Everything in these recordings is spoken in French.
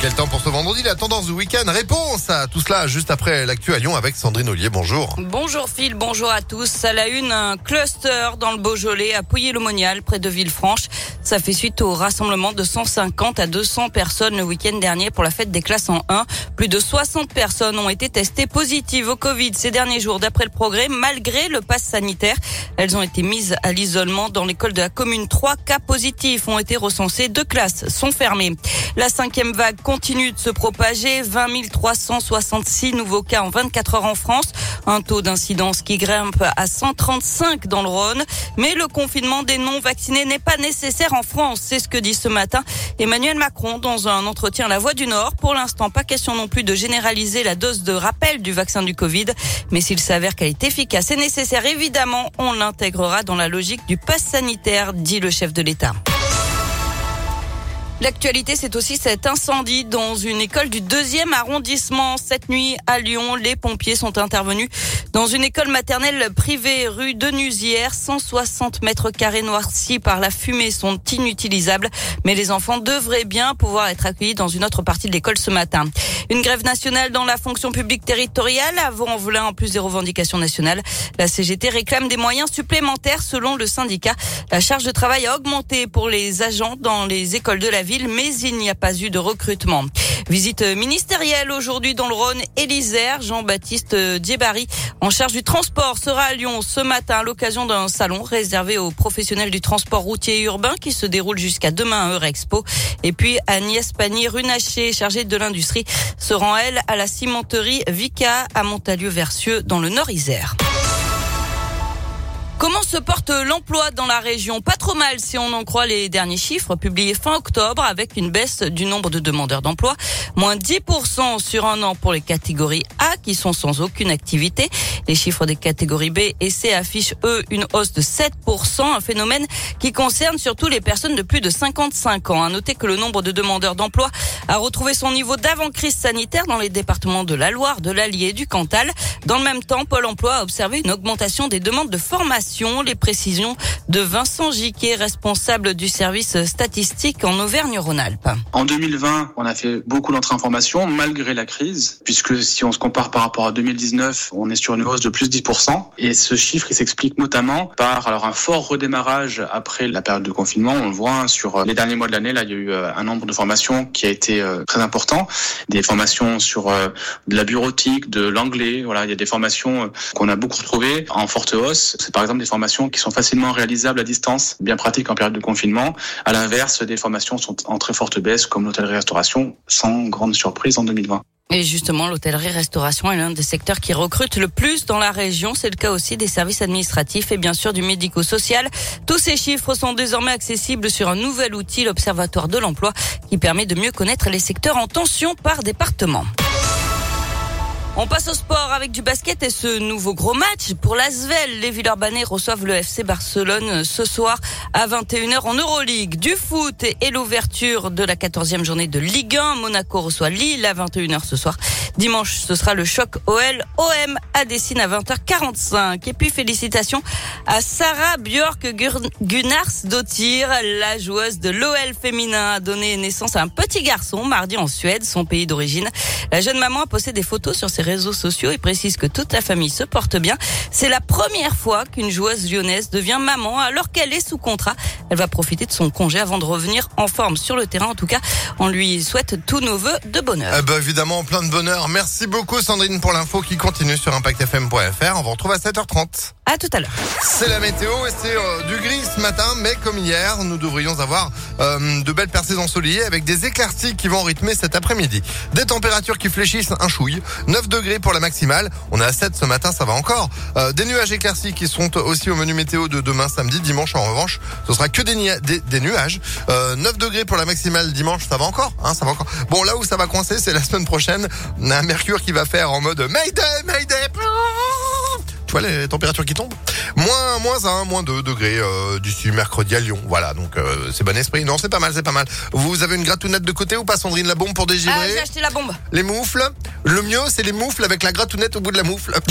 Quel temps pour ce vendredi La tendance du week-end Réponse à tout cela juste après l'actu à Lyon avec Sandrine Ollier. Bonjour. Bonjour Phil, bonjour à tous. À la une, un cluster dans le Beaujolais à Pouilly-le-Monial près de Villefranche. Ça fait suite au rassemblement de 150 à 200 personnes le week-end dernier pour la fête des classes en 1. Plus de 60 personnes ont été testées positives au Covid ces derniers jours d'après le progrès malgré le pass sanitaire. Elles ont été mises à l'isolement dans l'école de la commune. Trois cas positifs ont été recensés. Deux classes sont fermées. La cinquième vague continue de se propager. 20 366 nouveaux cas en 24 heures en France. Un taux d'incidence qui grimpe à 135 dans le Rhône. Mais le confinement des non-vaccinés n'est pas nécessaire en France. C'est ce que dit ce matin Emmanuel Macron dans un entretien à la Voix du Nord. Pour l'instant, pas question non plus de généraliser la dose de rappel du vaccin du Covid. Mais s'il s'avère qu'elle est efficace et nécessaire, évidemment, on l'intégrera dans la logique du pass sanitaire, dit le chef de l'État. L'actualité, c'est aussi cet incendie dans une école du deuxième arrondissement. Cette nuit à Lyon, les pompiers sont intervenus dans une école maternelle privée rue de Nusière. 160 mètres carrés noircis par la fumée sont inutilisables, mais les enfants devraient bien pouvoir être accueillis dans une autre partie de l'école ce matin. Une grève nationale dans la fonction publique territoriale avant velin en plus des revendications nationales. La CGT réclame des moyens supplémentaires selon le syndicat. La charge de travail a augmenté pour les agents dans les écoles de la ville, mais il n'y a pas eu de recrutement. Visite ministérielle aujourd'hui dans le Rhône et l'Isère. Jean-Baptiste Diebary, en charge du transport, sera à Lyon ce matin à l'occasion d'un salon réservé aux professionnels du transport routier et urbain qui se déroule jusqu'à demain à Eurexpo. Et puis Agnès Pannier-Runacher, chargée de l'industrie, se rend elle à la cimenterie Vica à Montalieu-Versieux dans le Nord-Isère. Comment se porte l'emploi dans la région? Pas trop mal si on en croit les derniers chiffres publiés fin octobre avec une baisse du nombre de demandeurs d'emploi. Moins 10% sur un an pour les catégories A qui sont sans aucune activité. Les chiffres des catégories B et C affichent eux une hausse de 7%, un phénomène qui concerne surtout les personnes de plus de 55 ans. À noter que le nombre de demandeurs d'emploi a retrouvé son niveau d'avant-crise sanitaire dans les départements de la Loire, de l'Allier et du Cantal. Dans le même temps, Pôle emploi a observé une augmentation des demandes de formation les précisions de Vincent Giquet, responsable du service statistique en Auvergne-Rhône-Alpes. En 2020, on a fait beaucoup d'entrées en formation malgré la crise, puisque si on se compare par rapport à 2019, on est sur une hausse de plus de 10%. Et ce chiffre, il s'explique notamment par alors un fort redémarrage après la période de confinement. On le voit hein, sur les derniers mois de l'année, là, il y a eu euh, un nombre de formations qui a été euh, très important. Des formations sur euh, de la bureautique, de l'anglais. Voilà, il y a des formations qu'on a beaucoup retrouvées en forte hausse. C'est par exemple des formations qui sont facilement réalisables à distance, bien pratiques en période de confinement. À l'inverse, des formations sont en très forte baisse, comme l'hôtellerie-restauration, sans grande surprise en 2020. Et justement, l'hôtellerie-restauration est l'un des secteurs qui recrute le plus dans la région. C'est le cas aussi des services administratifs et bien sûr du médico-social. Tous ces chiffres sont désormais accessibles sur un nouvel outil, l'Observatoire de l'emploi, qui permet de mieux connaître les secteurs en tension par département. On passe au sport avec du basket et ce nouveau gros match pour l'Asvel. Les Villeurbanais reçoivent le FC Barcelone ce soir à 21h en Euroleague. Du foot et l'ouverture de la 14e journée de Ligue 1. Monaco reçoit Lille à 21h ce soir. Dimanche, ce sera le choc OL OM à Dessine à 20h45. Et puis félicitations à Sarah Björk Gunnars Dottir, la joueuse de l'OL féminin a donné naissance à un petit garçon mardi en Suède, son pays d'origine. La jeune maman a posté des photos sur ses réseaux sociaux et précise que toute la famille se porte bien. C'est la première fois qu'une joueuse lyonnaise devient maman alors qu'elle est sous contrat. Elle va profiter de son congé avant de revenir en forme sur le terrain. En tout cas, on lui souhaite tous nos voeux de bonheur. Eh ben, évidemment, plein de bonheur. Merci beaucoup Sandrine pour l'info qui continue sur impactfm.fr. On vous retrouve à 7h30. À tout à l'heure. C'est la météo et c'est euh, du gris ce matin, mais comme hier, nous devrions avoir euh, de belles percées ensoleillées avec des éclaircies qui vont rythmer cet après-midi. Des températures qui fléchissent un chouille. 9 degrés pour la maximale. On est à 7 ce matin, ça va encore. Euh, des nuages éclaircis qui sont aussi au menu météo de demain samedi. Dimanche en revanche, ce sera que des, des, nuages. 9 degrés pour la maximale dimanche, ça va encore. Hein, ça va encore. Bon, là où ça va coincer, c'est la semaine prochaine. On a un mercure qui va faire en mode Mayday, Mayday Tu vois les températures qui tombent Moins, moins 1, moins 2 degrés euh, d'ici mercredi à Lyon. Voilà, donc euh, c'est bon esprit. Non, c'est pas mal, c'est pas mal. Vous avez une gratounette de côté ou pas, Sandrine? La bombe pour Ah, dégivrer j'ai acheté la bombe. Les moufles? Le mieux, c'est les moufles avec la gratounette au bout de la moufle.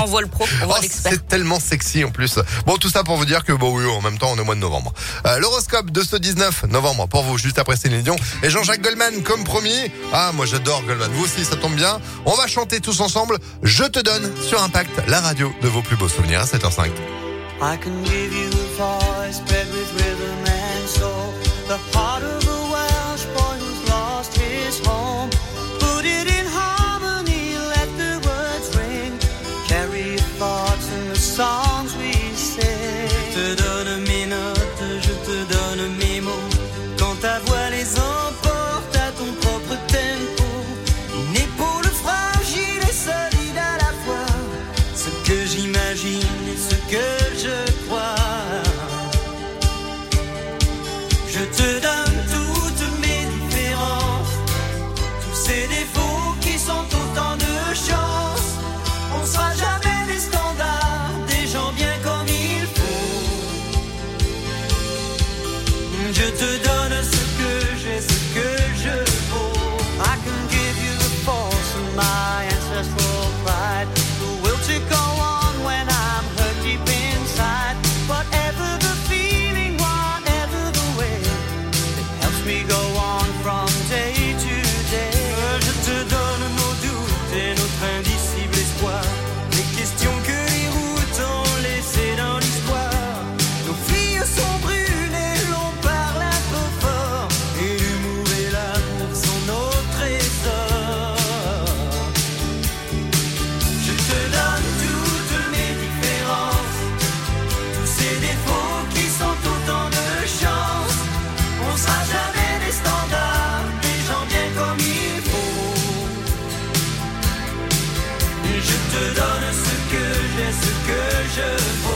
On voit le pro, on voit Oh, l'expert. c'est tellement sexy en plus. Bon, tout ça pour vous dire que bon, oui, en même temps, on est au mois de novembre. Euh, L'horoscope de ce 19 novembre pour vous, juste après Céline Dion. Et Jean-Jacques Goldman, comme promis. Ah, moi j'adore Goldman. Vous aussi, ça tombe bien. On va chanter tous ensemble. Je te donne sur Impact, la radio de vos plus beaux souvenirs à 7h05. I can give you a voice bred with rhythm and soul. The heart of a Welsh boy who's lost his home. Put it in harmony, let the words ring. Carry your thoughts in the songs we sing. Je te donne mes notes, je te donne mes mots. Quand ta voix Je te Just.